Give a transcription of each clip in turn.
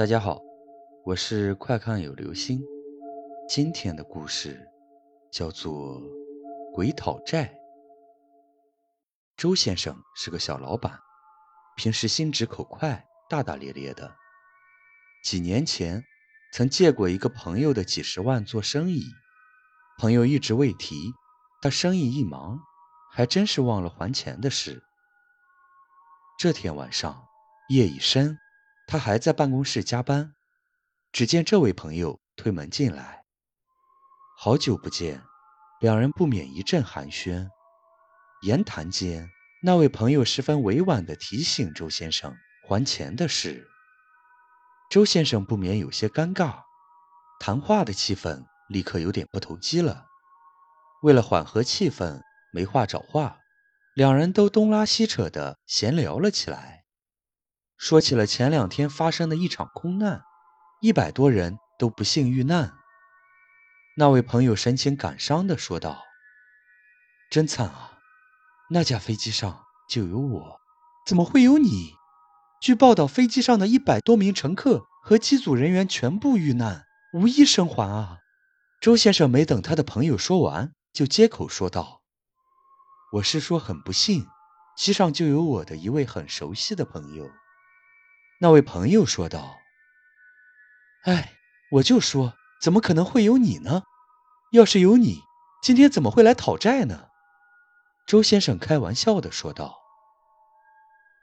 大家好，我是快看有流星。今天的故事叫做《鬼讨债》。周先生是个小老板，平时心直口快、大大咧咧的。几年前曾借过一个朋友的几十万做生意，朋友一直未提，他生意一忙，还真是忘了还钱的事。这天晚上，夜已深。他还在办公室加班，只见这位朋友推门进来。好久不见，两人不免一阵寒暄。言谈间，那位朋友十分委婉地提醒周先生还钱的事。周先生不免有些尴尬，谈话的气氛立刻有点不投机了。为了缓和气氛，没话找话，两人都东拉西扯地闲聊了起来。说起了前两天发生的一场空难，一百多人都不幸遇难。那位朋友神情感伤地说道：“真惨啊！那架飞机上就有我，怎么会有你？据报道，飞机上的一百多名乘客和机组人员全部遇难，无一生还啊！”周先生没等他的朋友说完，就接口说道：“我是说很不幸，机上就有我的一位很熟悉的朋友。”那位朋友说道：“哎，我就说，怎么可能会有你呢？要是有你，今天怎么会来讨债呢？”周先生开玩笑的说道。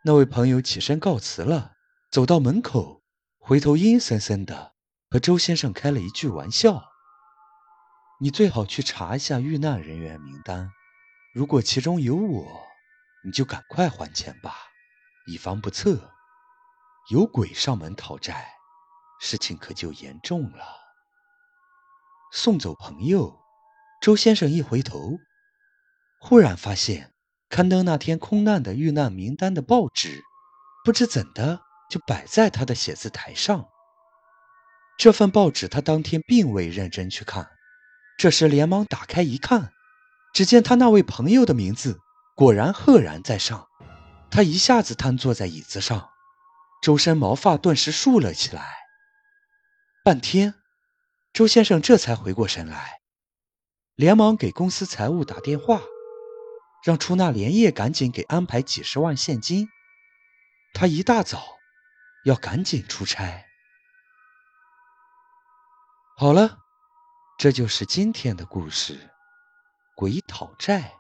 那位朋友起身告辞了，走到门口，回头阴森森的和周先生开了一句玩笑：“你最好去查一下遇难人员名单，如果其中有我，你就赶快还钱吧，以防不测。”有鬼上门讨债，事情可就严重了。送走朋友，周先生一回头，忽然发现刊登那天空难的遇难名单的报纸，不知怎的就摆在他的写字台上。这份报纸他当天并未认真去看，这时连忙打开一看，只见他那位朋友的名字果然赫然在上。他一下子瘫坐在椅子上。周身毛发顿时竖了起来。半天，周先生这才回过神来，连忙给公司财务打电话，让出纳连夜赶紧给安排几十万现金。他一大早要赶紧出差。好了，这就是今天的故事——鬼讨债。